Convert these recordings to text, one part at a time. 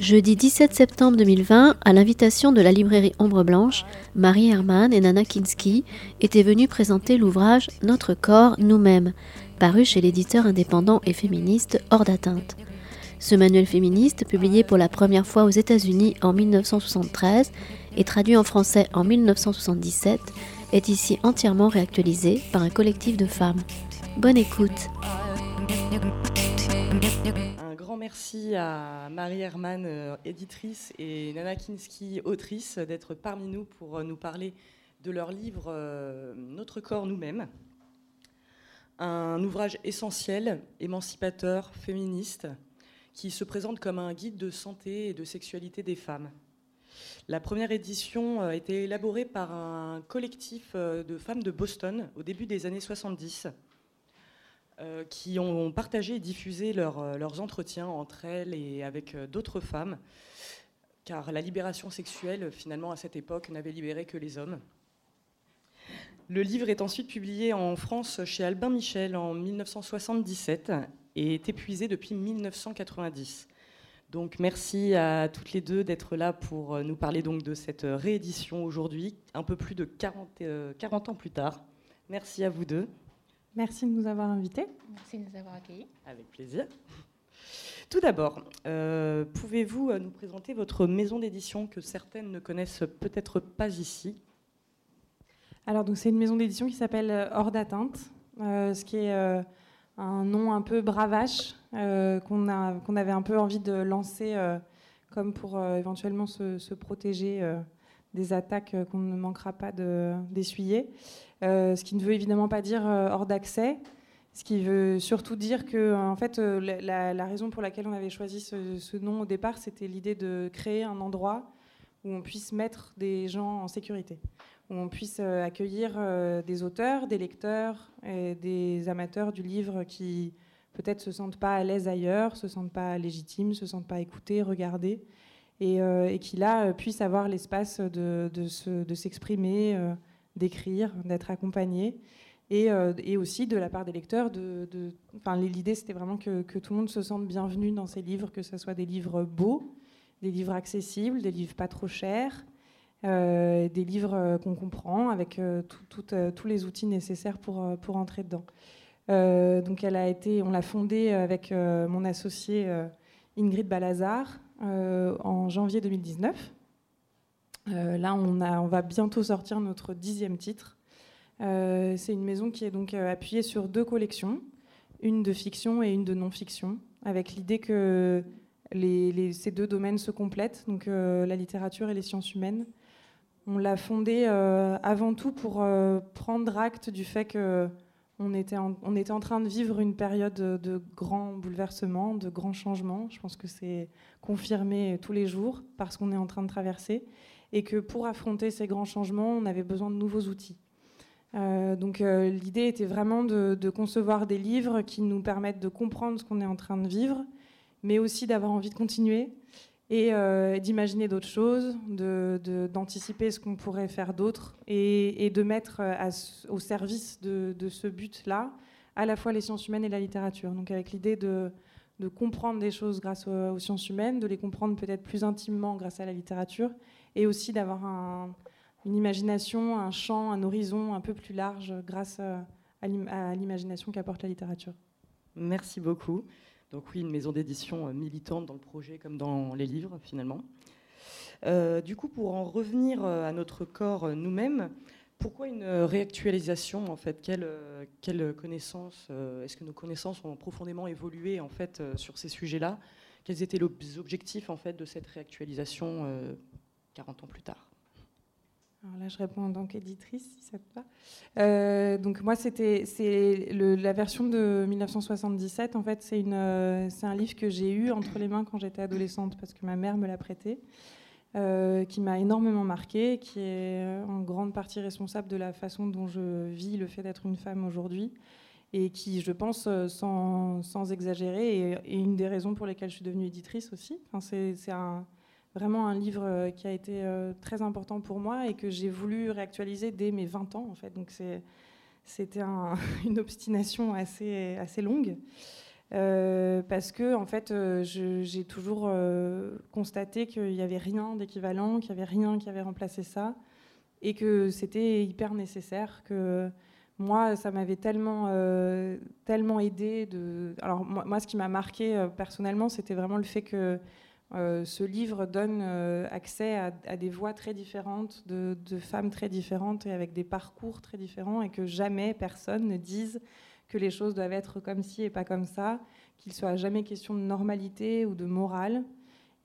Jeudi 17 septembre 2020, à l'invitation de la librairie Ombre Blanche, Marie Herman et Nana Kinski étaient venues présenter l'ouvrage Notre corps, nous-mêmes, paru chez l'éditeur indépendant et féministe Hors d'atteinte. Ce manuel féministe, publié pour la première fois aux États-Unis en 1973 et traduit en français en 1977, est ici entièrement réactualisé par un collectif de femmes. Bonne écoute. Merci à Marie Herman, euh, éditrice, et Nana Kinski, autrice, d'être parmi nous pour euh, nous parler de leur livre euh, Notre corps nous-mêmes. Un ouvrage essentiel, émancipateur, féministe, qui se présente comme un guide de santé et de sexualité des femmes. La première édition a été élaborée par un collectif de femmes de Boston au début des années 70 euh, qui ont partagé et diffusé euh, leurs entretiens entre elles et avec euh, d'autres femmes, car la libération sexuelle, finalement, à cette époque, n'avait libéré que les hommes. Le livre est ensuite publié en France chez Albin Michel en 1977 et est épuisé depuis 1990. Donc merci à toutes les deux d'être là pour nous parler donc de cette réédition aujourd'hui, un peu plus de 40, 40 ans plus tard. Merci à vous deux. Merci de nous avoir invités. Merci de nous avoir accueillis. Avec plaisir. Tout d'abord, euh, pouvez-vous euh, nous présenter votre maison d'édition que certaines ne connaissent peut-être pas ici? Alors, donc, c'est une maison d'édition qui s'appelle euh, Hors d'atteinte, ce qui est un nom un peu bravache qu'on, avait un peu envie de lancer comme pour éventuellement se, se protéger des attaques qu'on ne manquera pas de, d'essuyer. Euh, ce qui ne veut évidemment pas dire euh, hors d'accès, ce qui veut surtout dire que en fait, euh, la, raison pour laquelle on avait choisi ce, nom au départ, c'était l'idée de créer un endroit où on puisse mettre des gens en sécurité, où on puisse accueillir des auteurs, des lecteurs et des amateurs du livre qui peut-être se sentent pas à l'aise ailleurs, se sentent pas légitimes, se sentent pas écoutés, regardés, et, qui là puissent avoir l'espace de, de s'exprimer d'écrire, d'être accompagné. Et, euh, et, aussi de la part des lecteurs, de, l'idée c'était vraiment que, que, tout le monde se sente bienvenu dans ces livres, que ce soit des livres beaux, des livres accessibles, des livres pas trop chers, euh, des livres euh, qu'on comprend avec tous les outils nécessaires pour, pour entrer dedans. donc elle a été, on l'a fondée avec mon associé Ingrid Balazar en janvier 2019. Euh, là, on, va bientôt sortir notre dixième titre. Euh, c'est une maison qui est donc euh, appuyée sur deux collections, une de fiction et une de non-fiction, avec l'idée que ces deux domaines se complètent, donc la littérature et les sciences humaines. On l'a fondée avant tout pour prendre acte du fait on était en train de vivre une période de grands bouleversements, de grands changements. Je pense que c'est confirmé tous les jours parce qu'on est en train de traverser et que pour affronter ces grands changements, on avait besoin de nouveaux outils. Euh, donc euh, l'idée était vraiment de, concevoir des livres qui nous permettent de comprendre ce qu'on est en train de vivre, mais aussi d'avoir envie de continuer et euh, d'imaginer d'autres choses, d'anticiper ce qu'on pourrait faire d'autre et, de mettre au service de, ce but-là à la fois les sciences humaines et la littérature. Donc avec l'idée de, comprendre des choses grâce aux sciences humaines, de les comprendre peut-être plus intimement grâce à la littérature et aussi d'avoir une imagination, un champ, un horizon un peu plus large grâce euh, à l'imagination qu'apporte la littérature. Merci beaucoup. Donc oui, une maison d'édition euh, militante dans le projet comme dans les livres finalement. Euh, du coup, pour en revenir à notre corps nous-mêmes, pourquoi une réactualisation en fait? Quelle connaissances Est-ce que nos connaissances ont profondément évolué en fait sur ces sujets-là? Quels étaient les objectifs en fait de cette réactualisation 40 ans plus tard? Là, je réponds en tant qu'éditrice, si ça te va. Euh, donc moi, c'était c'est la version de 1977. En fait, c'est euh, un livre que j'ai eu entre les mains quand j'étais adolescente parce que ma mère me l'a prêté, euh, qui m'a énormément marqué, qui est en grande partie responsable de la façon dont je vis le fait d'être une femme aujourd'hui et qui, je pense, sans, sans exagérer, est, une des raisons pour lesquelles je suis devenue éditrice aussi. Enfin, c'est un vraiment un livre euh, qui a été euh, très important pour moi et que j'ai voulu réactualiser dès mes 20 ans en fait. Donc c'était une obstination assez, assez longue. parce que en fait, j'ai toujours constaté qu'il n'y avait rien d'équivalent, qu'il n'y avait rien qui avait remplacé ça, et que c'était hyper nécessaire. Que moi, ça m'avait tellement, tellement aidé. Alors moi, moi ce qui m'a marqué personnellement, c'était vraiment le fait que euh, ce livre donne euh, accès à, des voix très différentes, de, femmes très différentes et avec des parcours très différents, et que jamais personne ne dise que les choses doivent être comme ci et pas comme ça, qu'il soit jamais question de normalité ou de morale,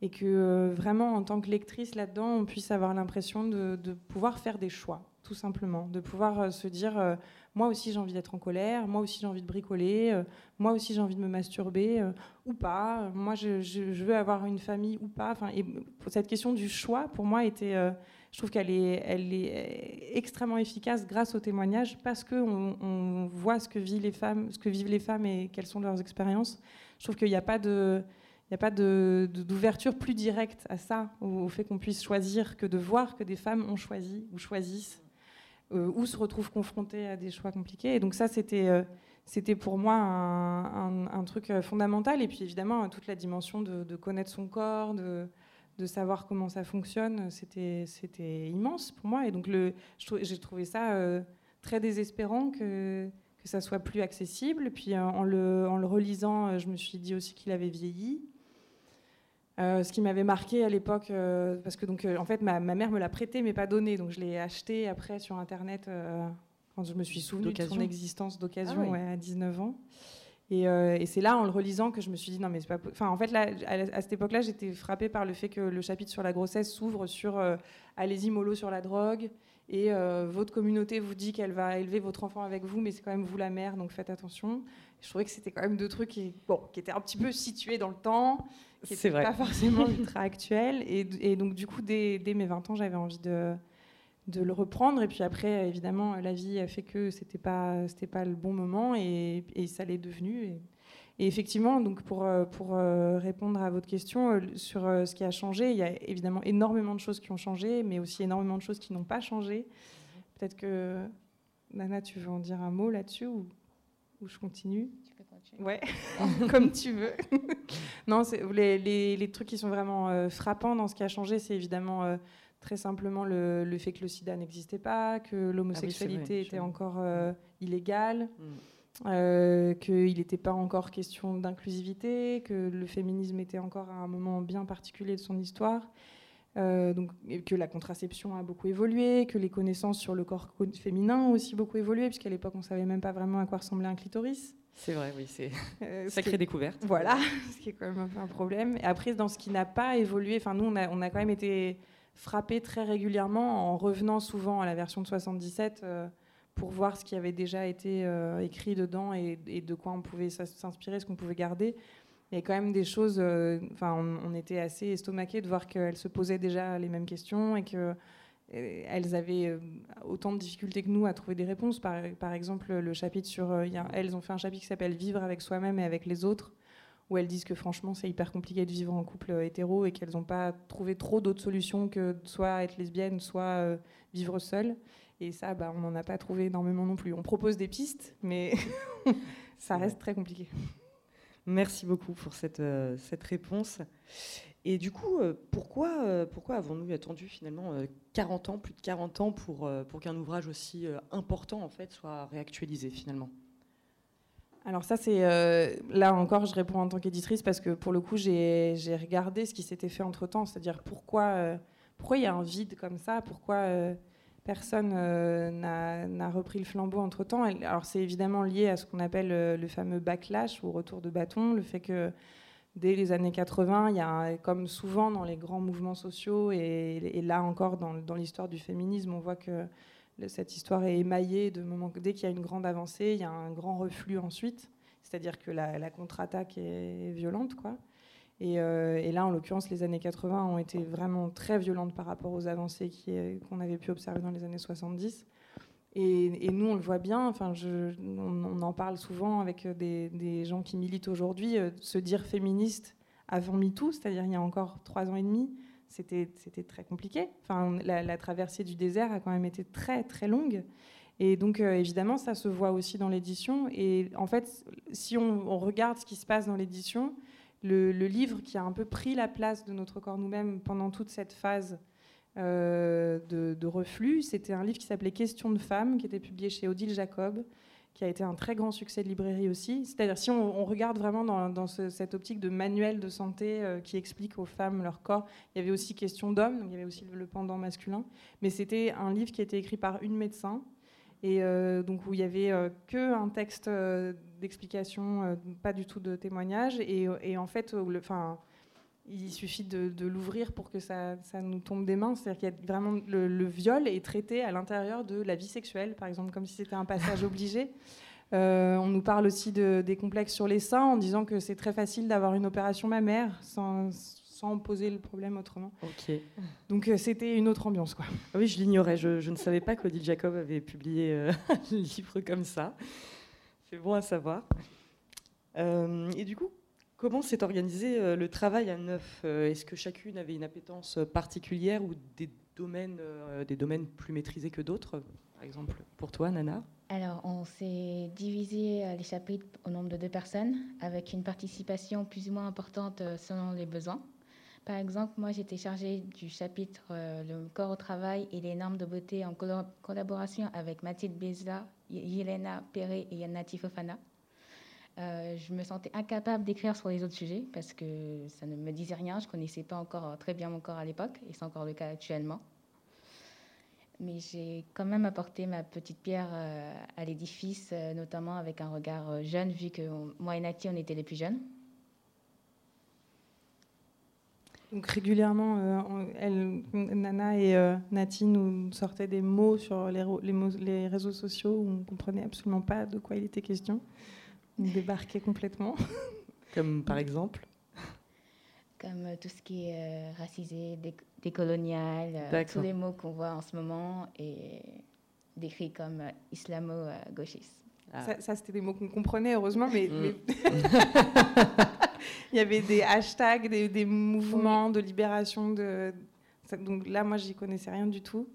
et que euh, vraiment en tant que lectrice là-dedans, on puisse avoir l'impression de, pouvoir faire des choix, tout simplement, de pouvoir se dire moi aussi j'ai envie d'être en colère, moi aussi j'ai envie de bricoler, euh, moi aussi j'ai envie de me masturber euh, ou pas, moi je, veux avoir une famille ou pas. Cette question du choix, pour moi, était, euh, je trouve qu'elle est, elle est extrêmement efficace grâce au témoignage parce qu'on on voit ce que, vivent les femmes, ce que vivent les femmes et quelles sont leurs expériences. Je trouve qu'il n'y a pas de il n'y a pas d'ouverture plus directe à ça, au fait qu'on puisse choisir, que de voir que des femmes ont choisi ou choisissent euh, ou se retrouvent confrontés à des choix compliqués. Et donc ça, c'était euh, c'était pour moi un, truc euh, fondamental. Et puis évidemment, toute la dimension de, connaître son corps, de, savoir comment ça fonctionne, c'était immense pour moi. Et donc j'ai trouvé ça très désespérant que, que ça soit plus accessible. Puis en le relisant, je me suis dit aussi qu'il avait vieilli. Euh, ce qui m'avait marqué à l'époque, euh, parce que donc, euh, en fait, ma, mère me l'a prêté mais pas donné, donc je l'ai acheté après sur Internet quand je me suis souvenu de son existence d'occasion ah à 19 ans. Et, c'est là, en le relisant, que je me suis dit non mais c'est pas. Enfin, en fait, là, à, cette époque-là, j'étais frappée par le fait que le chapitre sur la grossesse s'ouvre sur allez-y mollo sur la drogue et votre communauté vous dit qu'elle va élever votre enfant avec vous, mais c'est quand même vous la mère, donc faites attention. Je trouvais que c'était quand même deux trucs qui, bon, qui étaient un petit peu situés dans le temps qui n'était pas forcément ultra actuel. Et, donc, du coup, dès, mes 20 ans, j'avais envie de, de le reprendre. Et puis après, évidemment, la vie a fait que c'était pas, c'était pas le bon moment et, ça l'est devenu. Et, effectivement, donc pour, pour euh, répondre à votre question euh, sur euh, ce qui a changé, il y a évidemment énormément de choses qui ont changé, mais aussi énormément de choses qui n'ont pas changé. Peut-être que, Nana, tu veux en dire un mot là-dessus ou, ou je continue? Ouais, comme tu veux. non, les, les, les, trucs qui sont vraiment euh, frappants dans ce qui a changé, c'est évidemment euh, très simplement le, le, fait que le sida n'existait pas, que l'homosexualité ah était encore euh, illégale, mm. qu'il n'était pas encore question d'inclusivité, que le féminisme était encore à un moment bien particulier de son histoire. donc, que la contraception a beaucoup évolué, que les connaissances sur le corps féminin ont aussi beaucoup évolué, puisqu'à l'époque, on ne savait même pas vraiment à quoi ressemblait un clitoris. C'est vrai, oui, c'est euh, sacrée découverte. Voilà, ce qui est quand même un peu un problème. Et après, dans ce qui n'a pas évolué, enfin nous, on a, on a, quand même été frappés très régulièrement en revenant souvent à la version de 77 euh, pour voir ce qui avait déjà été euh, écrit dedans et, de quoi on pouvait s'inspirer, ce qu'on pouvait garder. Il y a quand même des choses, enfin, on, on, était assez estomaqués de voir qu'elles se posaient déjà les mêmes questions et que elles avaient euh, autant de difficultés que nous à trouver des réponses. Par, par exemple, le chapitre sur. Euh, elles ont fait un chapitre qui s'appelle Vivre avec soi-même et avec les autres, où elles disent que franchement, c'est hyper compliqué de vivre en couple euh, hétéro et qu'elles n'ont pas trouvé trop d'autres solutions que soit être lesbienne, soit vivre seule. Et ça, bah, on n'en a pas trouvé énormément non plus. On propose des pistes, mais ça reste très compliqué. Merci beaucoup pour cette, cette réponse. Et du coup, euh, pourquoi, euh, pourquoi avons-nous attendu finalement 40 euh, ans, plus de 40 ans, pour, qu'un ouvrage aussi important en fait soit réactualisé finalement? Alors ça, c'est là encore, je réponds en tant qu'éditrice parce que pour le coup, j'ai regardé ce qui s'était fait entre temps, c'est-à-dire pourquoi, pourquoi il y a un vide comme ça, pourquoi personne n'a repris le flambeau entre temps. Alors c'est évidemment lié à ce qu'on appelle le fameux backlash ou retour de bâton, le fait que dès les années 80, il y a, comme souvent dans les grands mouvements sociaux, et, là encore dans, l'histoire du féminisme, on voit que cette histoire est émaillée de moments. Dès qu'il y a une grande avancée, il y a un grand reflux ensuite. C'est-à-dire que la, contre-attaque est violente, quoi. Euh, et, là, en l'occurrence, les années 80 ont été vraiment très violentes par rapport aux avancées qu'on avait pu observer dans les années 70. Et, nous, on le voit bien, enfin, on, en parle souvent avec des, gens qui militent aujourd'hui, euh, se dire féministe avant MeToo, c'est-à-dire il y a encore trois ans et demi, c'était très compliqué. Enfin, la, traversée du désert a quand même été très très longue. Et donc, évidemment, ça se voit aussi dans l'édition. Et en fait, si on, regarde ce qui se passe dans l'édition, le, livre qui a un peu pris la place de notre corps nous-mêmes pendant toute cette phase de, de, reflux, c'était un livre qui s'appelait Questions de femmes, qui était publié chez Odile Jacob, qui a été un très grand succès de librairie aussi. C'est-à-dire, si on, regarde vraiment dans, cette optique de manuel de santé euh, qui explique aux femmes leur corps, il y avait aussi question d'hommes, donc il y avait aussi le, pendant masculin. Mais c'était un livre qui a été écrit par une médecin, et euh, donc où il y avait euh, que un texte d'explication, pas du tout de témoignage. Et en fait, enfin il suffit de, l'ouvrir pour que ça, nous tombe des mains. C'est-à-dire qu'il y a vraiment le, viol est traité à l'intérieur de la vie sexuelle, par exemple, comme si c'était un passage obligé. Euh, on nous parle aussi de, des complexes sur les seins en disant que c'est très facile d'avoir une opération mammaire sans, sans poser le problème autrement. Ok. Donc euh, c'était une autre ambiance, quoi. Ah oui, je l'ignorais. Je, ne savais pas qu'Odile Jacob avait publié euh, un livre comme ça. C'est bon à savoir. et du coup, Comment s'est organisé euh, le travail à neuf? Euh, Est-ce que chacune avait une appétence particulière ou des domaines, euh, des domaines plus maîtrisés que d'autres? Par exemple, pour toi, Nana? Alors, on s'est divisé les chapitres au nombre de deux personnes, avec une participation plus ou moins importante selon les besoins. Par exemple, moi, j'étais chargée du chapitre Le corps au travail et les normes de beauté en collaboration avec Mathilde Beza, Yelena Perret et Yana Tifofana. Euh, je me sentais incapable d'écrire sur les autres sujets parce que ça ne me disait rien. Je connaissais pas encore très bien mon corps à l'époque et c'est encore le cas actuellement. Mais j'ai quand même apporté ma petite pierre euh, à l'édifice, euh, notamment avec un regard jeune, vu que moi et Nati, on était les plus jeunes. Donc régulièrement, Nana et Nati nous sortaient des mots sur les, les réseaux sociaux où on ne comprenait absolument pas de quoi il était question débarquer complètement. Comme par exemple Comme euh, tout ce qui est euh, racisé, décolonial, euh, tous les mots qu'on voit en ce moment et décrits comme islamo-gauchistes. Ah. Ça, c'était des mots qu'on comprenait, heureusement, mais, mm. il y avait des hashtags, des, mouvements de libération. De... Donc là, moi, j'y connaissais rien du tout.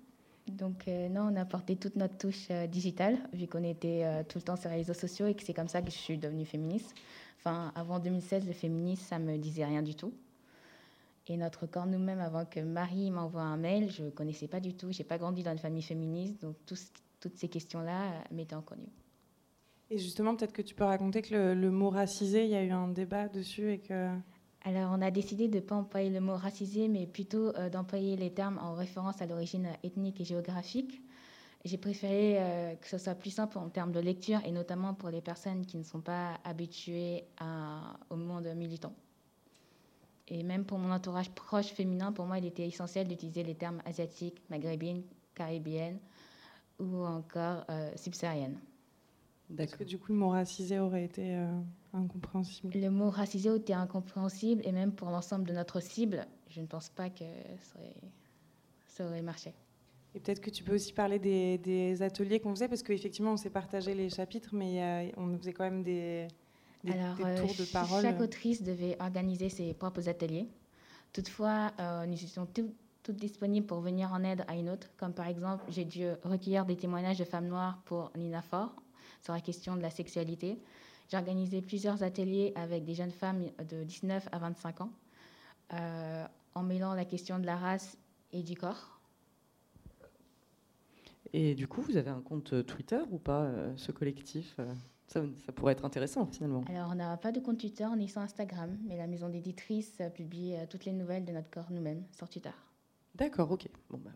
Donc euh, non, on a apporté toute notre touche euh, digitale, vu qu'on était euh, tout le temps sur les réseaux sociaux et que c'est comme ça que je suis devenue féministe. Enfin, avant 2016, le féminisme, ça me disait rien du tout. Et notre corps nous-mêmes, avant que Marie m'envoie un mail, je ne connaissais pas du tout. J'ai pas grandi dans une famille féministe, donc toutes ces questions-là m'étaient inconnues. Et justement, peut-être que tu peux raconter que le, le, mot racisé, il y a eu un débat dessus et que alors, on a décidé de ne pas employer le mot racisé, mais plutôt euh, d'employer les termes en référence à l'origine ethnique et géographique. J'ai préféré euh, que ce soit plus simple en termes de lecture, et notamment pour les personnes qui ne sont pas habituées au monde militant. Et même pour mon entourage proche féminin, pour moi, il était essentiel d'utiliser les termes asiatiques, maghrébines, caribéennes ou encore euh, subsahariennes. Parce que du coup, le mot racisé aurait été incompréhensible. Le mot racisé était incompréhensible et même pour l'ensemble de notre cible, je ne pense pas que ça aurait, marché. Et peut-être que tu peux aussi parler des, ateliers qu'on faisait, parce qu'effectivement, on s'est partagé les chapitres, mais on faisait quand même des, des, Alors, tours de parole. Chaque autrice devait organiser ses propres ateliers. Toutefois, euh, nous étions toutes disponibles pour venir en aide à une autre. Comme par exemple, j'ai dû recueillir des témoignages de femmes noires pour Nina Fort sur la question de la sexualité. J'ai organisé plusieurs ateliers avec des jeunes femmes de 19 à 25 ans, euh, en mêlant la question de la race et du corps. Et du coup, vous avez un compte Twitter ou pas, euh, ce collectif euh, ça, pourrait être intéressant finalement. Alors, on n'a pas de compte Twitter, on est sur Instagram, mais la maison d'éditrice publie toutes les nouvelles de notre corps nous-mêmes sur Twitter. D'accord, ok. Bon, bah,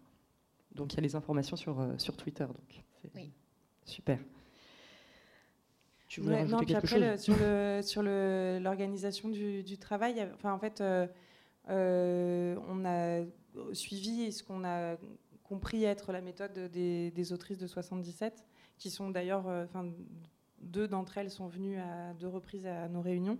donc il y a les informations sur, sur Twitter. Donc. Oui. Super. Tu voulais non, quelque chose Sur le sur l'organisation du, du, travail, enfin en fait, euh, euh, on a suivi ce qu'on a compris être la méthode des, des autrices de 77, qui sont d'ailleurs, euh, enfin deux d'entre elles sont venues à deux reprises à nos réunions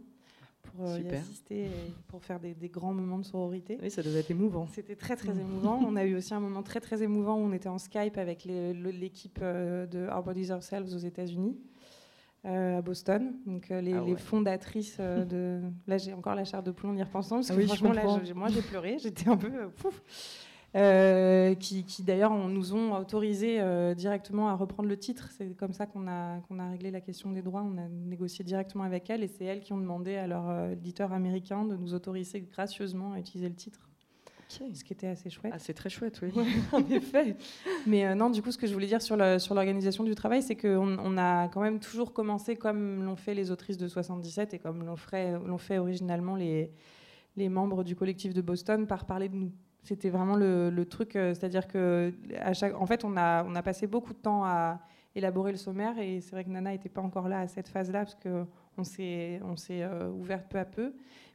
pour y assister et pour faire des, des, grands moments de sororité. Oui, ça devait être émouvant. C'était très très émouvant. on a eu aussi un moment très très émouvant où on était en Skype avec l'équipe de Our Bodies Ourselves aux États-Unis. Euh, à Boston. Donc euh, les, ah fondatrices euh, de. Là, j'ai encore la chair de plomb en y repensant parce que ah franchement, là, moi, j'ai pleuré. J'étais un peu pouf. Qui, d'ailleurs nous ont autorisé directement à reprendre le titre. C'est comme ça qu'on a, qu'on a réglé la question des droits. On a négocié directement avec elles et c'est elles qui ont demandé à leur éditeur américain de nous autoriser gracieusement à utiliser le titre. Ce qui était assez chouette. Ah, c'est très chouette, oui. en effet. Mais non, du coup, ce que je voulais dire sur, sur l'organisation du travail, c'est qu'on on a quand même toujours commencé comme l'ont fait les autrices de 77 et comme l'ont fait, fait originalement les, les membres du collectif de Boston par parler de nous. C'était vraiment le, truc, euh, c'est-à-dire que à chaque, en fait, on a, on a passé beaucoup de temps à élaborer le sommaire et c'est vrai que Nana n'était pas encore là à cette phase-là parce qu'on s'est, on s'est euh, ouvert peu à peu,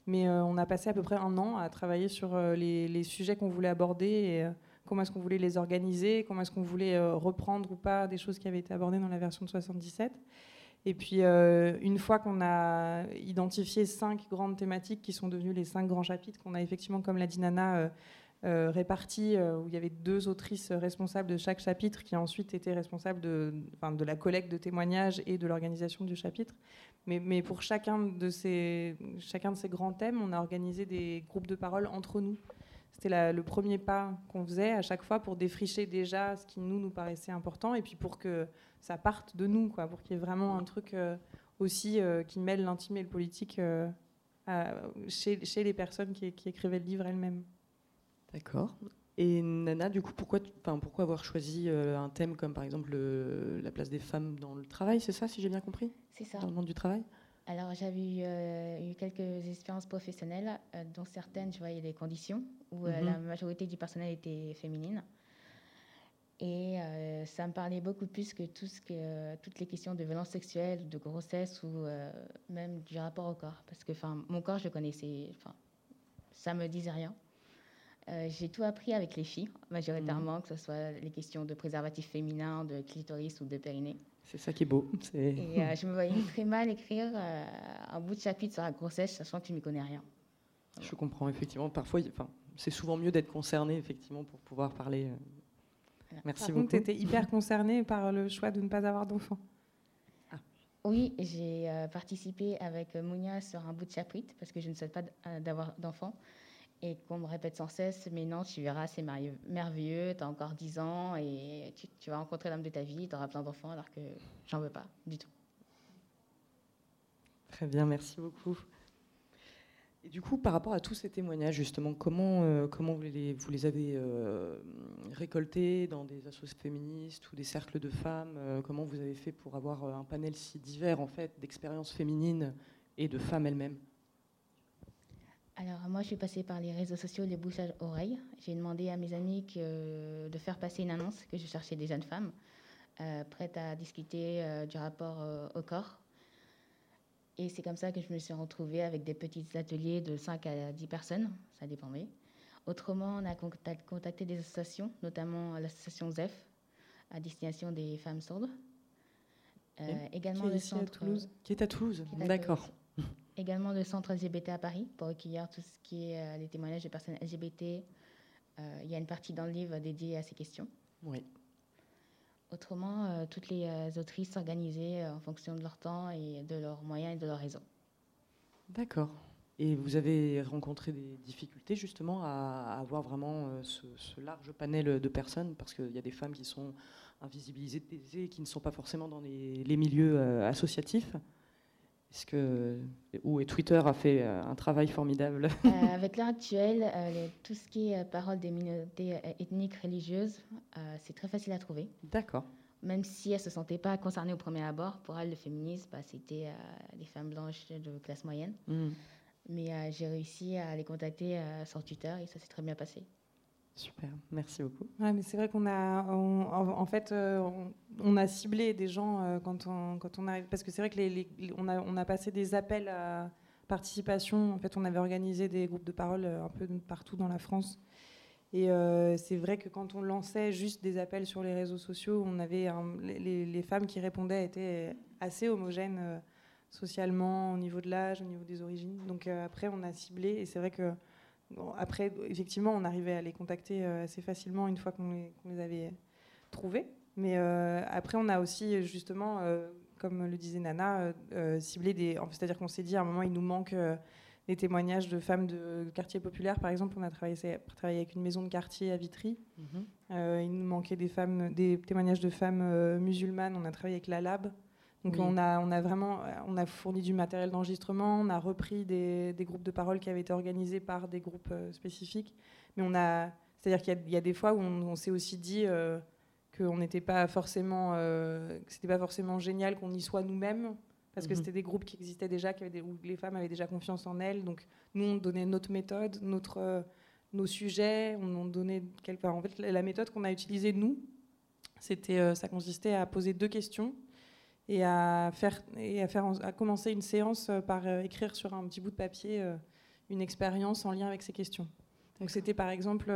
mais euh, on a passé à peu près un an à travailler sur les, les, sujets qu'on voulait aborder et comment est-ce qu'on voulait les organiser, comment est-ce qu'on voulait reprendre ou pas des choses qui avaient été abordées dans la version de 77. Et puis, une fois qu'on a identifié cinq grandes thématiques qui sont devenues les cinq grands chapitres, qu'on a effectivement, comme l'a dit Nana, euh, répartis, euh, où il y avait deux autrices responsables de chaque chapitre qui ensuite étaient responsables de, de la collecte de témoignages et de l'organisation du chapitre. Mais, pour chacun de, ces, chacun de ces grands thèmes, on a organisé des groupes de parole entre nous. C'était le premier pas qu'on faisait à chaque fois pour défricher déjà ce qui nous nous paraissait important et puis pour que ça parte de nous, quoi, pour qu'il y ait vraiment un truc euh, aussi qui mêle l'intime et le politique chez, chez, les personnes qui écrivaient le livre elles-mêmes. D'accord. Et Nana, du coup, pourquoi, pourquoi avoir choisi euh, un thème comme par exemple la place des femmes dans le travail C'est ça, si j'ai bien compris? C'est ça. Dans le monde du travail? Alors, j'avais eu, euh, quelques expériences professionnelles, euh, dont certaines, je voyais les conditions, où mhm. la majorité du personnel était féminine. Et ça me parlait beaucoup plus que, tout ce que toutes les questions de violence sexuelle, de grossesse ou même du rapport au corps. Parce que mon corps, je le connaissais. Ça me disait rien. Euh, j'ai tout appris avec les filles, majoritairement, mhm. que ce soit les questions de préservatif féminin, de clitoris ou de périnée. C'est ça qui est beau. Et euh, je me voyais très mal écrire euh, un bout de chapitre sur la grossesse, sachant que je n'y connais rien. Je comprends, effectivement. Parfois, enfin, c'est souvent mieux d'être concerné, effectivement, pour pouvoir parler. Merci beaucoup. tu étais hyper concernée par le choix de ne pas avoir d'enfant. Ah. Oui, j'ai participé avec Mounia sur un bout de chapitre, parce que je ne souhaite pas d'avoir d'enfant et qu'on me répète sans cesse, mais non, tu verras, c'est merveilleux, tu as encore 10 ans et tu, vas rencontrer l'homme de ta vie, tu auras plein d'enfants, alors que j'en veux pas du tout. Très bien, merci beaucoup. Et du coup, par rapport à tous ces témoignages, justement, comment, euh, comment vous, les, vous les avez euh, récoltés dans des associations féministes ou des cercles de femmes euh, Comment vous avez fait pour avoir un panel si divers, en fait, d'expériences féminines et de femmes elles-mêmes? Alors, moi, je suis passée par les réseaux sociaux, les bouches à oreille. J'ai demandé à mes amis de faire passer une annonce que je cherchais des jeunes femmes euh, prêtes à discuter euh, du rapport euh, au corps. Et c'est comme ça que je me suis retrouvée avec des petits ateliers de 5 à 10 personnes, ça dépendait. Autrement, on a contacté des associations, notamment l'association ZEF, à destination des femmes sourdes. également le centre. Toulouse. Qui est à Toulouse, d'accord. Également le centre LGBT à Paris pour recueillir tout ce qui est euh, les témoignages de personnes LGBT. Euh, il y a une partie dans le livre dédiée à ces questions. Oui. Autrement, euh, toutes les autrices s'organisaient en fonction de leur temps et de leurs moyens et de leur réseau. D'accord. Et vous avez rencontré des difficultés justement à, avoir vraiment ce, large panel de personnes? Parce qu'il y a des femmes qui sont invisibilisées et qui ne sont pas forcément dans les milieux associatifs que où Twitter a fait euh, un travail formidable? Euh, avec l'heure actuelle, euh, tout ce qui est parole des minorités ethniques, religieuses, c'est très facile à trouver. D'accord. Même si elles ne se sentaient pas concernées au premier abord, pour elles, le féminisme, bah, c'était des femmes blanches de classe moyenne. Hmm. Mais j'ai réussi à les contacter sur Twitter et ça s'est très bien passé. Super, merci beaucoup. Ouais, mais c'est vrai qu'on a, en fait, euh, on, a ciblé des gens euh, quand on, arrive, parce que c'est vrai que les, on, a, on a passé des appels à participation. En fait, on avait organisé des groupes de parole euh, un peu partout dans la France. Et c'est vrai que quand on lançait juste des appels sur les réseaux sociaux, on avait les, femmes qui répondaient étaient assez homogènes socialement, au niveau de l'âge, au niveau des origines. Donc après, on a ciblé, et c'est vrai que après, effectivement, on arrivait à les contacter euh, assez facilement une fois qu'on les, avait trouvés. Mais euh, après, on a aussi, justement, euh, comme le disait Nana, ciblé des. C'est-à-dire qu'on s'est dit à un moment, il nous manque des témoignages de femmes de quartier populaire. Par exemple, on a travaillé, travaillé avec une maison de quartier à Vitry. Mhm. il nous manquait des, femmes, des témoignages de femmes musulmanes. On a travaillé avec la Lab. Donc on, a, on a vraiment on a fourni du matériel d'enregistrement, on a repris des, des, groupes de parole qui avaient été organisés par des groupes spécifiques. Mais on a, c'est-à-dire qu'il y, a des fois où on, s'est aussi dit qu'on n'était pas forcément, que c'était pas forcément génial qu'on y soit nous-mêmes parce que mhm. c'était des groupes qui existaient déjà, qui avaient où les femmes avaient déjà confiance en elles. Donc nous, on donnait notre méthode, notre, euh, nos sujets, on, donnait quelque En fait, la méthode qu'on a utilisée nous, c'était, euh, ça consistait à poser deux questions et à faire et à faire à commencer une séance euh, par écrire sur un petit bout de papier une expérience en lien avec ces questions. Donc c'était par exemple,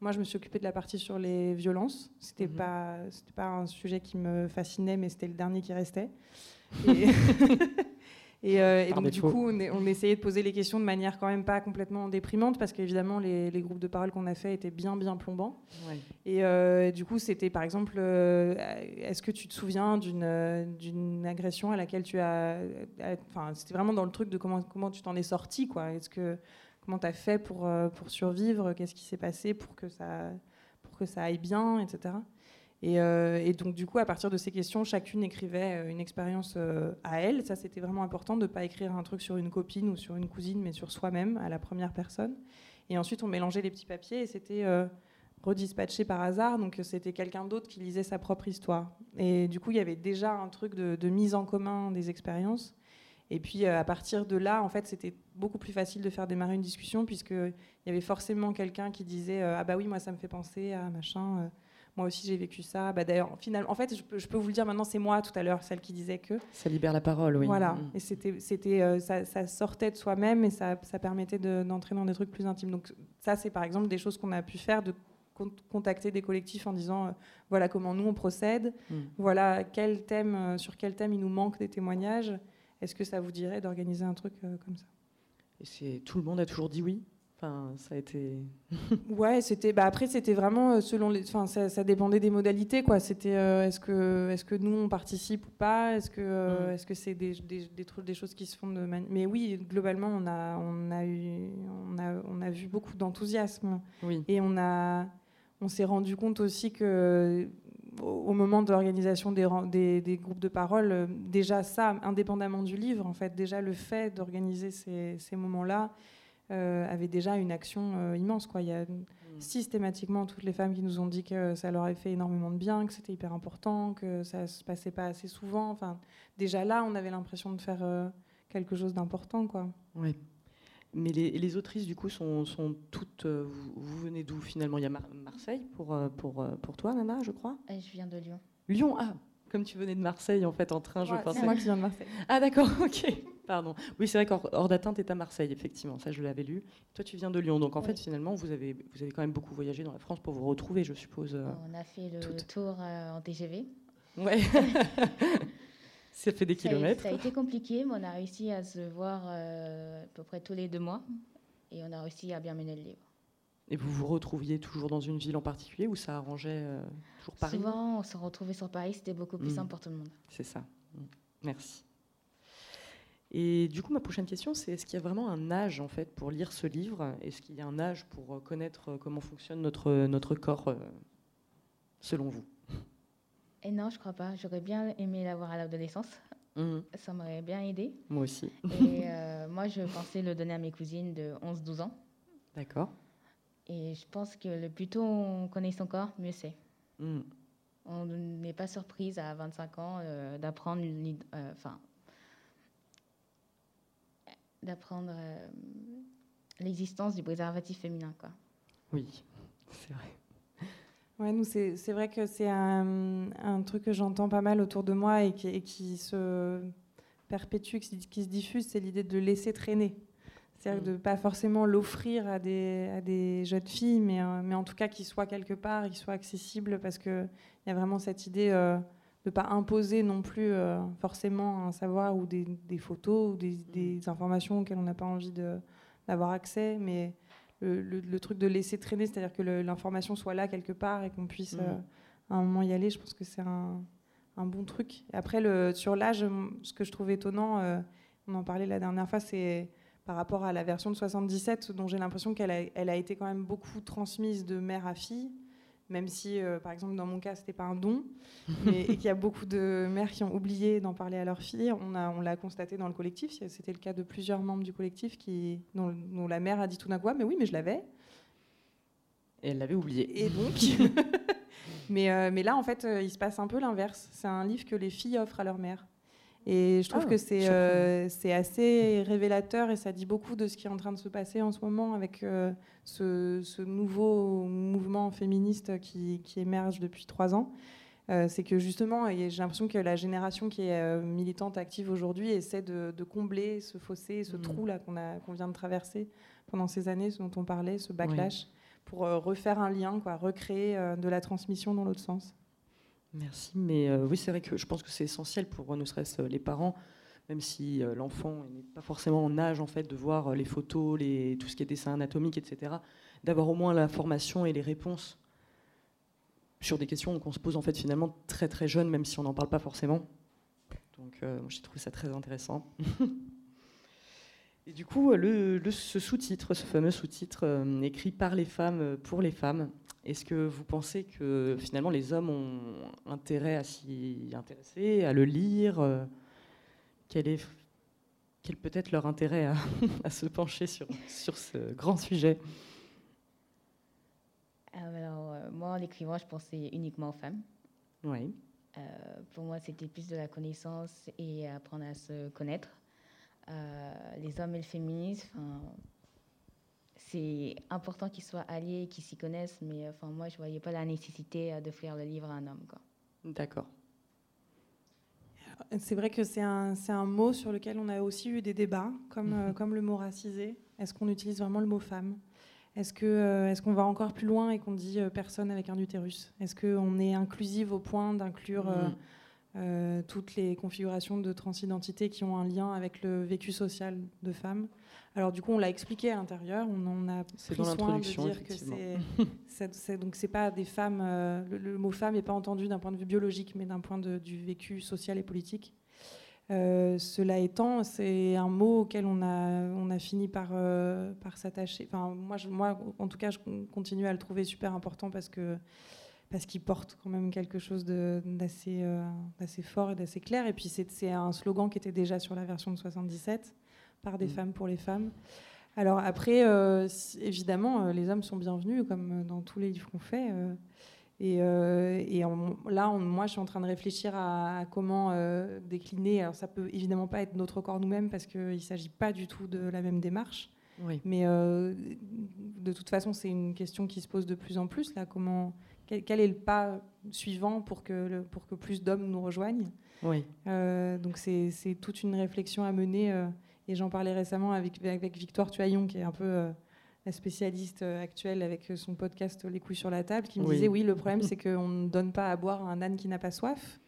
moi je me suis occupée de la partie sur les violences. C'était mhm. pas c'était pas un sujet qui me fascinait, mais c'était le dernier qui restait. Et, euh, donc, du coup, on, essayait de poser les questions de manière quand même pas complètement déprimante, parce qu'évidemment, les, groupes de parole qu'on a fait étaient bien, bien plombants. Et euh, du coup, c'était par exemple, euh, est-ce que tu te souviens d'une agression à laquelle tu as. Enfin, c'était vraiment dans le truc de comment, comment tu t'en es sorti, quoi. Est-ce que. Comment tu as fait pour, pour survivre? Qu'est-ce qui s'est passé pour que, ça, pour que ça aille bien, etc. Euh, et, donc, du coup, à partir de ces questions, chacune écrivait euh, une expérience euh, à elle. Ça, c'était vraiment important de ne pas écrire un truc sur une copine ou sur une cousine, mais sur soi-même, à la première personne. Et ensuite, on mélangeait les petits papiers et c'était redispatché par hasard. Donc, c'était quelqu'un d'autre qui lisait sa propre histoire. Et du coup, il y avait déjà un truc de, de mise en commun des expériences. Et puis, à partir de là, en fait, c'était beaucoup plus facile de faire démarrer une discussion puisqu'il y avait forcément quelqu'un qui disait Ah, bah oui, moi, ça me fait penser à machin moi aussi j'ai vécu ça. Bah, D'ailleurs, finalement, en fait, je peux, je peux, vous le dire maintenant, c'est moi tout à l'heure, celle qui disait que. Ça libère la parole, oui. Voilà, mm. et c'était, c'était, euh, ça, ça, sortait de soi-même et ça, ça permettait d'entrer dans des trucs plus intimes. Donc ça, c'est par exemple des choses qu'on a pu faire, de contacter des collectifs en disant euh, voilà comment nous on procède, mm. voilà quel thème, euh, sur quel thème il nous manque des témoignages. Est-ce que ça vous dirait d'organiser un truc comme ça? Et c'est tout le monde a toujours dit oui ça a été. ouais, c'était. Bah après, c'était vraiment euh, selon les. Enfin, ça, dépendait des modalités, quoi. C'était euh, est-ce que est-ce que nous on participe ou pas? Est-ce que euh, mm. est-ce que c'est des, des, des, choses qui se font de manière. Mais oui, globalement, on a on a eu on a on a vu beaucoup d'enthousiasme. Oui. Et on a on s'est rendu compte aussi que au moment de l'organisation des, des, des, groupes de parole, déjà ça, indépendamment du livre, en fait, déjà le fait d'organiser ces, ces moments-là, euh, avait déjà une action euh, immense. Quoi. Il y a mm. systématiquement toutes les femmes qui nous ont dit que ça leur avait fait énormément de bien, que c'était hyper important, que ça se passait pas assez souvent. Enfin, déjà là, on avait l'impression de faire euh, quelque chose d'important. Quoi. Oui. Mais les, les, autrices, du coup, sont, sont toutes. vous, venez d'où finalement? Il y a Marseille pour, pour, pour toi, Nana, je crois? Je viens de Lyon. Lyon, ah comme tu venais de Marseille en fait en train, je pensais. C'est moi qui viens de Marseille. Ah d'accord, ok. Pardon. Oui, c'est vrai qu'Hors d'atteinte est à Marseille, effectivement. Ça, je l'avais lu. Toi, tu viens de Lyon. Donc, en fait, finalement, vous avez, vous avez quand même beaucoup voyagé dans la France pour vous retrouver, je suppose. Euh, on a fait le tour euh, en TGV. Ouais. ça fait des kilomètres. Ça a, été compliqué, mais on a réussi à se voir euh, à peu près tous les deux mois. Et on a réussi à bien mener le livre. Et vous vous retrouviez toujours dans une ville en particulier ou ça arrangeait toujours Paris? Souvent, on se retrouvait sur Paris, c'était beaucoup plus mmh. simple pour tout le monde. C'est ça. Mmh. Merci. Et du coup, ma prochaine question, c'est est-ce qu'il y a vraiment un âge en fait pour lire ce livre? Est-ce qu'il y a un âge pour euh, connaître euh, comment fonctionne notre, euh, notre corps, selon vous? Et non, je crois pas. J'aurais bien aimé l'avoir à l'adolescence. Mmh. Ça m'aurait bien aidé. Moi aussi. Et moi, je pensais le donner à mes cousines de 11-12 ans. D'accord. Et je pense que le plus tôt on connaît son corps, mieux c'est. Mmh. On n'est pas surprise à 25 ans d'apprendre, enfin, d'apprendre euh, l'existence du préservatif féminin. Quoi. Oui, c'est vrai. Ouais, nous, c'est, c'est vrai que c'est un, un truc que j'entends pas mal autour de moi et qui, qui se perpétue, qui, qui, se diffuse, c'est l'idée de laisser traîner. C'est-à-dire mm. de pas forcément l'offrir à des, à des jeunes filles, mais, euh, mais en tout cas qu'il soit quelque part, qu'il soit accessible, parce qu'il y a vraiment cette idée... Euh, de ne pas imposer non plus euh, forcément un savoir ou des, photos ou des, mm. des, informations auxquelles on n'a pas envie d'avoir accès, mais le, truc de laisser traîner, c'est-à-dire que l'information soit là quelque part et qu'on puisse mm. euh, à un moment y aller, je pense que c'est un, un, bon truc. après, le, sur l'âge, ce que je trouve étonnant, euh, on en parlait la dernière fois, c'est par rapport à la version de 77, dont j'ai l'impression qu'elle a, elle a été quand même beaucoup transmise de mère à fille, même si, euh, par exemple, dans mon cas, c'était pas un don, et qu'il y a beaucoup de mères qui ont oublié d'en parler à leur fille. On, a, on l'a constaté dans le collectif, c'était le cas de plusieurs membres du collectif qui, dont, dont la mère a dit tout d'un coup, Ah, mais oui, mais je l'avais. Et elle l'avait oublié. Et donc, mais, euh, mais là, en fait, euh, il se passe un peu l'inverse. C'est un livre que les filles offrent à leur mère. Et je trouve Ah, que c'est euh, c'est assez révélateur et ça dit beaucoup de ce qui est en train de se passer en ce moment avec euh, ce, ce nouveau mouvement féministe qui, qui émerge depuis trois ans. Euh, c'est que justement, j'ai l'impression que la génération qui est militante active aujourd'hui essaie de, de combler ce fossé, ce Mhm. trou là qu'on vient de traverser pendant ces années, ce dont on parlait, ce backlash, pour refaire un lien, quoi, recréer de la transmission dans l'autre sens. Merci, mais euh, oui, c'est vrai que je pense que c'est essentiel pour euh, ne serait-ce euh, les parents, même si l'enfant n'est pas forcément en âge en fait de voir les photos, tout ce qui est dessin anatomique, etc. D'avoir au moins l'information et les réponses sur des questions qu'on se pose en fait finalement très très jeune, même si on n'en parle pas forcément. Donc moi, j'ai trouvé ça très intéressant. Et du coup, ce sous-titre, ce fameux sous-titre écrit par les femmes pour les femmes, est-ce que vous pensez que finalement les hommes ont intérêt à s'y intéresser, à le lire euh, Quel est quel peut être leur intérêt à, à se pencher sur, sur ce grand sujet? Alors, euh, moi, en l'écrivant, je pensais uniquement aux femmes. Oui. Euh, pour moi, c'était plus de la connaissance et apprendre à se connaître. Euh, les hommes et le féminisme, c'est important qu'ils soient alliés, qu'ils s'y connaissent, mais enfin, moi, je ne voyais pas la nécessité euh, d'offrir le livre à un homme. Quoi. D'accord. C'est vrai que c'est un, c'est un mot sur lequel on a aussi eu des débats, comme, euh, comme le mot racisé. Est-ce qu'on utilise vraiment le mot femme? Est-ce que, euh, est-ce qu'on va encore plus loin et qu'on dit euh, personne avec un utérus? Est-ce qu'on est inclusive au point d'inclure euh, Mm. Euh, toutes les configurations de transidentité qui ont un lien avec le vécu social de femmes Alors du coup, on l'a expliqué à l'intérieur, on en a pris dans soin de dire que c'est, donc c'est pas des femmes. euh, le, le mot femme n'est pas entendu d'un point de vue biologique, mais d'un point de, du vécu social et politique. Euh, cela étant, c'est un mot auquel on a, on a fini par, euh, par s'attacher. Enfin, moi, je- moi, en tout cas, je continue à le trouver super important parce que parce qu'il porte quand même quelque chose d'assez euh, d'assez fort et d'assez clair. Et puis c'est un slogan qui était déjà sur la version de 77 par des Mm. femmes pour les femmes. Alors après, euh, évidemment, euh, les hommes sont bienvenus, comme dans tous les livres qu'on fait. euh, et là, on- moi, je suis en train de réfléchir à, à comment décliner. Alors ça peut évidemment pas être notre corps nous-mêmes parce qu'il ne s'agit pas du tout de la même démarche. Oui. Mais euh, de toute façon, c'est une question qui se pose de plus en plus. Là, comment, quel, quel est le pas suivant pour que, le- pour que plus d'hommes nous rejoignent? Oui. Euh, Donc, c'est toute une réflexion à mener. euh, et j'en parlais récemment avec, avec Victoire Tuaillon, qui est un peu la spécialiste actuelle avec son podcast Les couilles sur la table, qui me Oui. disait oui, le problème, c'est qu'on ne donne pas à boire à un âne qui n'a pas soif.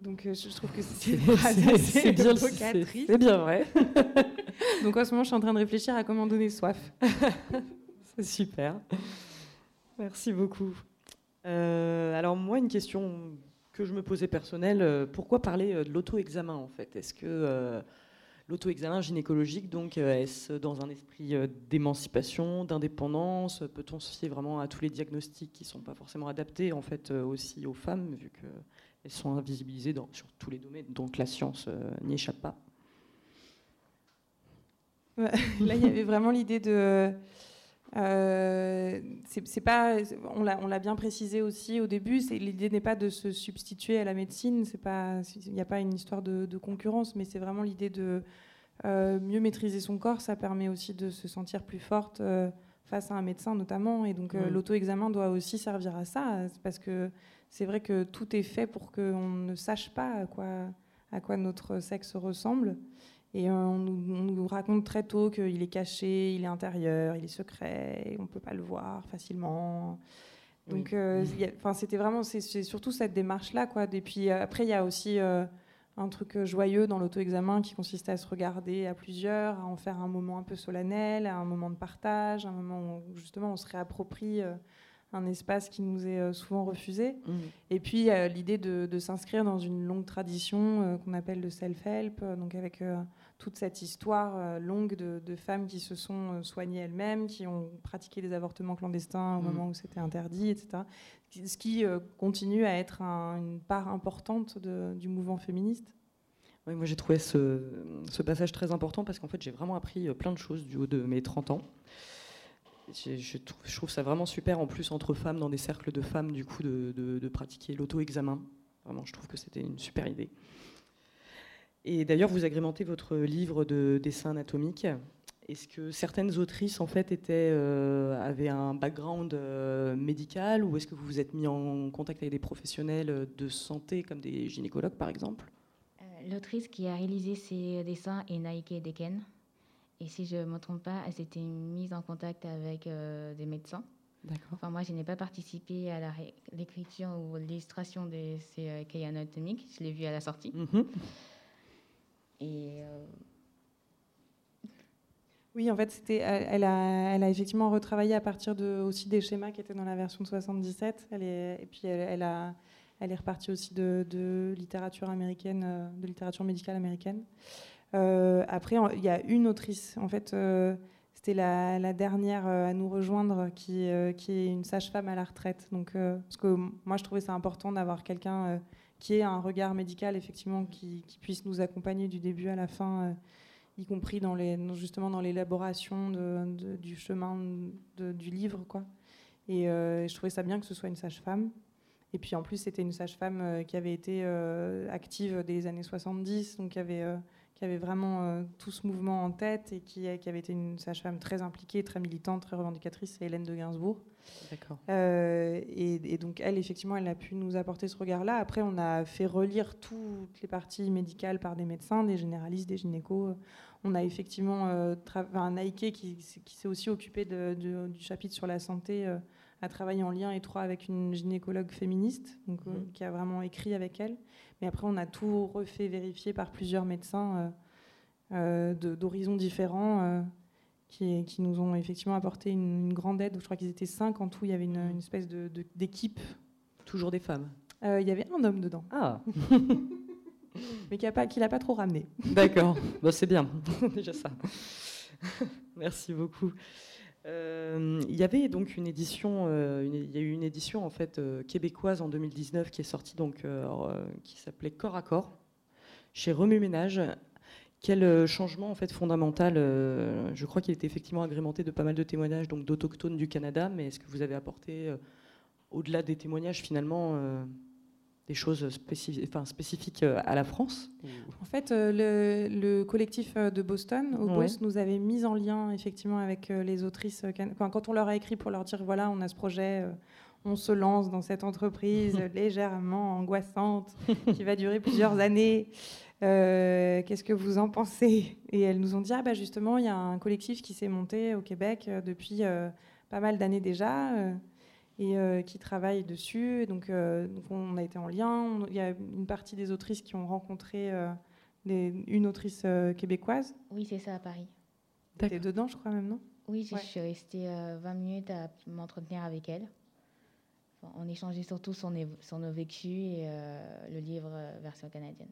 Donc, je trouve que c'est bien, c'est bien vrai. Donc, en ce moment, je suis en train de réfléchir à comment donner soif. C'est super. Merci beaucoup. Euh, alors moi, une question que je me posais personnelle, euh, pourquoi parler euh, de l'auto-examen en fait? Est-ce que l'auto-examen gynécologique, donc, est-ce dans un esprit d'émancipation, d'indépendance? Peut-on se fier vraiment à tous les diagnostics qui ne sont pas forcément adaptés en fait aussi aux femmes, vu qu'elles sont invisibilisées sur tous les domaines, donc la science n'y échappe pas? Là, il y avait vraiment l'idée de. euh, c'est pas, on l'a, bien précisé aussi au début. L'idée n'est pas de se substituer à la médecine. C'est pas, il n'y a pas une histoire de, de concurrence, mais c'est vraiment l'idée de euh, mieux maîtriser son corps. Ça permet aussi de se sentir plus forte euh, face à un médecin notamment. Et donc l'auto-examen doit aussi servir à ça, parce que c'est vrai que tout est fait pour qu'on ne sache pas à quoi, à quoi notre sexe ressemble. Et on nous, on nous raconte très tôt qu'il est caché, il est intérieur, il est secret, on ne peut pas le voir facilement. Donc, Oui. euh, enfin, c'était vraiment, c'est surtout cette démarche-là, quoi. Et puis euh, après, il y a aussi euh, un truc joyeux dans l'auto-examen qui consiste à se regarder à plusieurs, à en faire un moment un peu solennel, à un moment de partage, un moment où justement on se réapproprie un espace qui nous est euh, souvent refusé. Mm. Et puis euh, l'idée de, de s'inscrire dans une longue tradition euh, qu'on appelle le self-help, euh, donc avec toute cette histoire longue de, femmes qui se sont soignées elles-mêmes, qui ont pratiqué des avortements clandestins au mmh. moment où c'était interdit, etc. Ce qui continue à être une part importante du mouvement féministe. Oui, moi j'ai trouvé ce, passage très important parce qu'en fait j'ai vraiment appris plein de choses du haut de mes 30 ans. Je, trouve, ça vraiment super en plus entre femmes, dans des cercles de femmes, du coup, de, pratiquer l'auto-examen. Vraiment, je trouve que c'était une super idée. Et d'ailleurs, vous agrémentez votre livre de dessin anatomique. Est-ce que certaines autrices en fait étaient, euh, avaient un background euh, médical ou est-ce que vous vous êtes mis en contact avec des professionnels de santé comme des gynécologues par exemple? Euh, L'autrice qui a réalisé ces dessins est Naike Deken. Et si je ne me trompe pas, elle s'était mise en contact avec euh, des médecins. D'accord. Enfin, moi, je n'ai pas participé à l'écriture ou l'illustration de ces euh, cahiers anatomiques. Je l'ai vu à la sortie. Mhm. Et. Euh, oui, en fait, c'était, elle, a, elle a effectivement retravaillé à partir de, aussi des schémas qui étaient dans la version de 77. Elle est, et puis, elle, a, elle est repartie aussi de, de littérature américaine, de littérature médicale américaine. Euh, après, il y a une autrice, en fait, euh, c'était la, dernière euh, à nous rejoindre, qui, est une sage-femme à la retraite. Donc, parce que moi, je trouvais ça important d'avoir quelqu'un qui ait un regard médical, effectivement, qui, puisse nous accompagner du début à la fin, y compris justement dans l'élaboration du chemin du livre. Et je trouvais ça bien que ce soit une sage-femme. Et puis en plus, c'était une sage-femme qui avait été active des années 70, donc qui avait qui avait vraiment euh, tout ce mouvement en tête et qui, qui avait été une sage-femme très impliquée, très militante, très revendicatrice, c'est Hélène de Gainsbourg. D'accord. Euh, et, donc elle, effectivement, elle a pu nous apporter ce regard-là. Après, on a fait relire toutes les parties médicales par des médecins, des généralistes, des gynécos. On a effectivement euh, un Nike qui, qui s'est aussi occupé de, du chapitre sur la santé, a travaillé en lien étroit avec une gynécologue féministe, donc, mmh. qui a vraiment écrit avec elle. Mais après, on a tout refait vérifier par plusieurs médecins euh, euh, d'horizons différents euh, qui, qui, nous ont effectivement apporté une, grande aide. Je crois qu'ils étaient cinq en tout. Il y avait une, espèce d'équipe. Toujours des femmes Il y avait un homme dedans. Ah Mais qui ne l'a pas trop ramené. D'accord, bon, c'est bien, déjà ça. Merci beaucoup. Euh, il y avait donc une édition, euh, y a eu une édition en fait euh, québécoise en 2019 qui est sortie donc qui s'appelait Corps à corps chez Remue Ménage. Quel changement en fait fondamental Je crois qu'il était effectivement agrémenté de pas mal de témoignages donc d'autochtones du Canada, mais est-ce que vous avez apporté au-delà des témoignages finalement des choses spécifiques euh, à la France En fait, euh, le, collectif euh, de Boston, au nous avait mis en lien effectivement avec les autrices. Quand on leur a écrit pour leur dire voilà, on a ce projet, on se lance dans cette entreprise légèrement angoissante qui va durer plusieurs années. Qu'est-ce que vous en pensez? Et elles nous ont dit ah bah justement, il y a un collectif qui s'est monté au Québec depuis pas mal d'années déjà et euh, qui travaillent dessus. Donc, euh, donc, on a été en lien. Il y a une partie des autrices qui ont rencontré euh, une autrice québécoise. Oui, c'est ça, à Paris. T'étais dedans, je crois même, non? Oui, je suis restée 20 minutes à m'entretenir avec elle. on échangeait surtout son, son vécu et le livre version canadienne.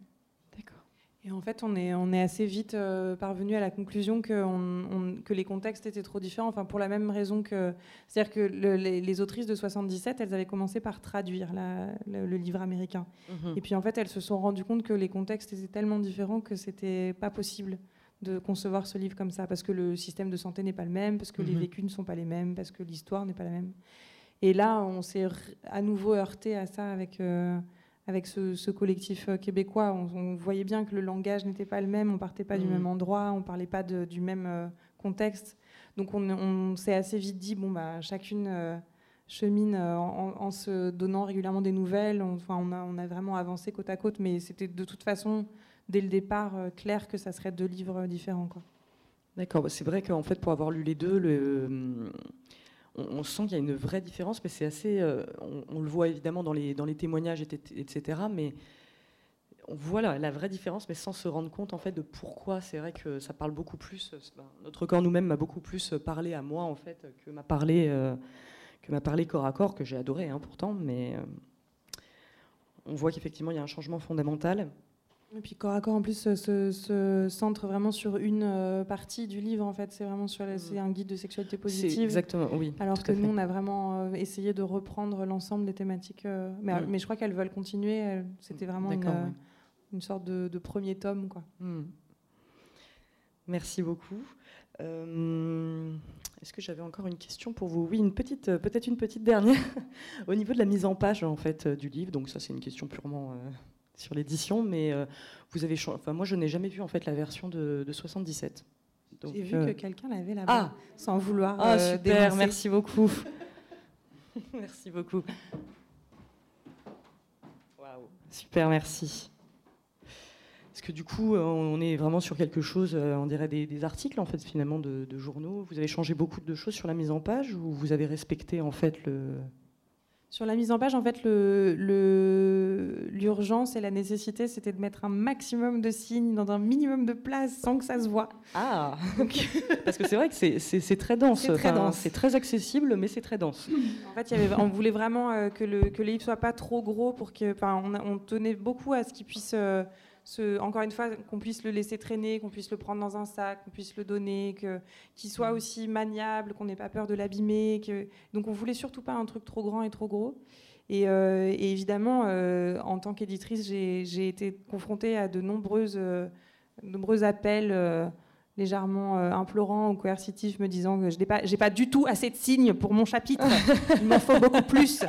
Et en fait, on est, on est assez vite euh, parvenu à la conclusion que, on, que, les contextes étaient trop différents, enfin pour la même raison que... C'est-à-dire que les, autrices de 77, elles avaient commencé par traduire le, livre américain. Mhm. Et puis en fait, elles se sont rendues compte que les contextes étaient tellement différents que c'était pas possible de concevoir ce livre comme ça, parce que le système de santé n'est pas le même, parce que les mhm. vécus ne sont pas les mêmes, parce que l'histoire n'est pas la même. Et là, on s'est à nouveau heurté à ça avec... Euh, avec ce, collectif euh, québécois. On, voyait bien que le langage n'était pas le même, on partait pas du mm. même endroit, on parlait pas du même euh, contexte. Donc on, s'est assez vite dit, bon, bah, chacune euh, chemine en, se donnant régulièrement des nouvelles. Enfin, on, a, on a vraiment avancé côte à côte, mais c'était de toute façon, dès le départ, clair que ça serait deux livres différents. D'accord, c'est vrai qu'en fait, pour avoir lu les deux, le on, sent qu'il y a une vraie différence, mais c'est assez. Euh, on, le voit évidemment dans les, dans les témoignages, etc. Mais on voit la, vraie différence, mais sans se rendre compte en fait de pourquoi. C'est vrai que ça parle beaucoup plus. Euh, notre corps nous-mêmes m'a beaucoup plus parlé à moi en fait que m'a parlé euh, que m'a parlé corps à corps que j'ai adoré hein, pourtant, mais on voit qu'effectivement il y a un changement fondamental. Et puis corps à corps en plus se, centre vraiment sur une euh, partie du livre en fait. C'est vraiment sur mm. c'est un guide de sexualité positive. Exactement, oui. Alors que nous on a vraiment euh, essayé de reprendre l'ensemble des thématiques. Euh, mais, mm. mais, je crois qu'elles veulent continuer. C'était vraiment une, une, sorte de, premier tome quoi. Mm. Merci beaucoup. Est-ce que j'avais encore une question pour vous? Oui, une petite, peut-être une petite dernière au niveau de la mise en page en fait du livre. Donc ça c'est une question purement sur l'édition, mais euh, vous avez enfin moi je n'ai jamais vu en fait la version de, 77. J'ai vu que euh, quelqu'un l'avait là-bas, ah sans vouloir. Ah euh, super, merci beaucoup. merci beaucoup. Waouh, super, merci. Est-ce que du coup, on est vraiment sur quelque chose, on dirait des, articles en fait finalement de, de, journaux? Vous avez changé beaucoup de choses sur la mise en page ou vous avez respecté en fait le, sur la mise en page, en fait, l'urgence et la nécessité, c'était de mettre un maximum de signes dans un minimum de place sans que ça se voit. Ah, parce que c'est vrai que c'est très dense. C'est très accessible, mais c'est très dense. En fait, y avait, on voulait vraiment euh, que, le, que livre soit pas trop gros pour que, on, on, tenait beaucoup à ce qu'il puisse euh, encore une fois, qu'on puisse le laisser traîner, qu'on puisse le prendre dans un sac, qu'on puisse le donner, qu'il soit mm. aussi maniable, qu'on n'ait pas peur de l'abîmer. Donc on voulait surtout pas un truc trop grand et trop gros. Et, euh, évidemment, euh, en tant qu'éditrice, j'ai été confrontée à de nombreuses, euh, nombreux appels légèrement euh, implorant ou coercitif, me disant que je n'ai pas, pas du tout assez de signes pour mon chapitre, il m'en faut beaucoup plus.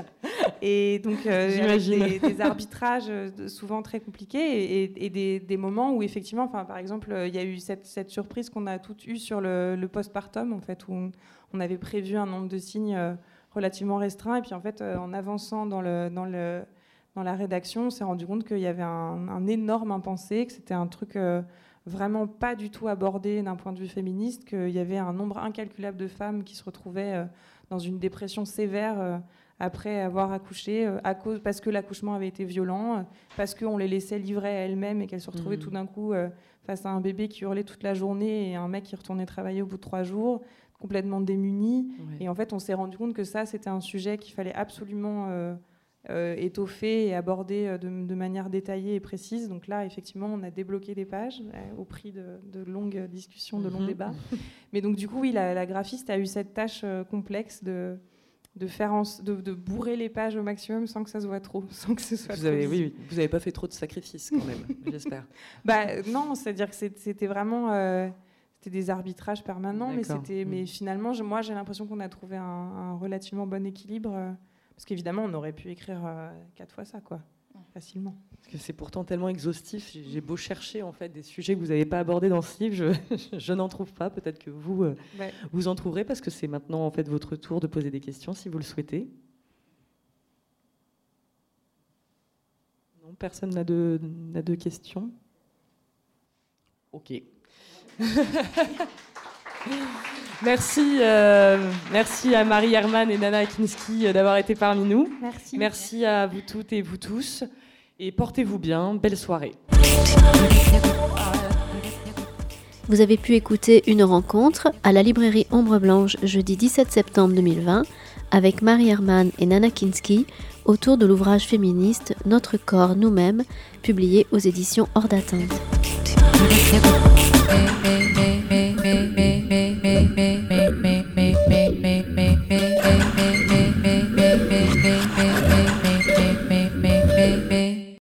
Et donc, euh, des, des, arbitrages euh, souvent très compliqués et, des, des, moments où, effectivement, enfin, par exemple, il y a eu cette, cette surprise qu'on a toutes eue sur le, le postpartum, en fait, où on, avait prévu un nombre de signes relativement restreint, et puis en fait, en avançant dans, le, dans, le, dans la rédaction, on s'est rendu compte qu'il y avait un, un, énorme impensé, que c'était un truc vraiment pas du tout abordé d'un point de vue féministe, qu'il y avait un nombre incalculable de femmes qui se retrouvaient euh, dans une dépression sévère euh, après avoir accouché, euh, à cause, parce que l'accouchement avait été violent, parce qu'on les laissait livrer à elles-mêmes et qu'elles se retrouvaient mmh. tout d'un coup face à un bébé qui hurlait toute la journée et un mec qui retournait travailler au bout de trois jours, complètement démunis. Et en fait, on s'est rendu compte que ça, c'était un sujet qu'il fallait absolument euh, étoffé et abordé euh, de, manière détaillée et précise. Donc là, effectivement, on a débloqué des pages euh, au prix de, longues discussions, de longs mhm. débats. Mais donc, du coup, oui, la, graphiste a eu cette tâche complexe de, de, faire de, bourrer les pages au maximum sans que ça se voit trop, sans que ce soit vous avez, oui, vous n'avez pas fait trop de sacrifices quand même, j'espère. Bah, non, c'est-à-dire que c'était vraiment... c'était des arbitrages permanents, mais, c'était, mais mm. finalement, moi, j'ai l'impression qu'on a trouvé un, un, relativement bon équilibre. Parce qu'évidemment, on aurait pu écrire euh, quatre fois ça, quoi, facilement. Parce que c'est pourtant tellement exhaustif. J'ai beau chercher en fait des sujets que vous n'avez pas abordés dans ce livre, je, je n'en trouve pas. Peut-être que vous euh, vous en trouverez parce que c'est maintenant en fait votre tour de poser des questions si vous le souhaitez. Non, personne n'a de, de questions. Ok. Merci, euh, merci à Marie Herman et Nana Kinski euh, d'avoir été parmi nous. Merci. Merci à vous toutes et vous tous. Et portez-vous bien. Belle soirée. Vous avez pu écouter une rencontre à la librairie Ombre Blanche jeudi 17 septembre 2020 avec Marie Herman et Nana Kinski autour de l'ouvrage féministe Notre corps nous-mêmes, publié aux éditions Hors d'atteinte.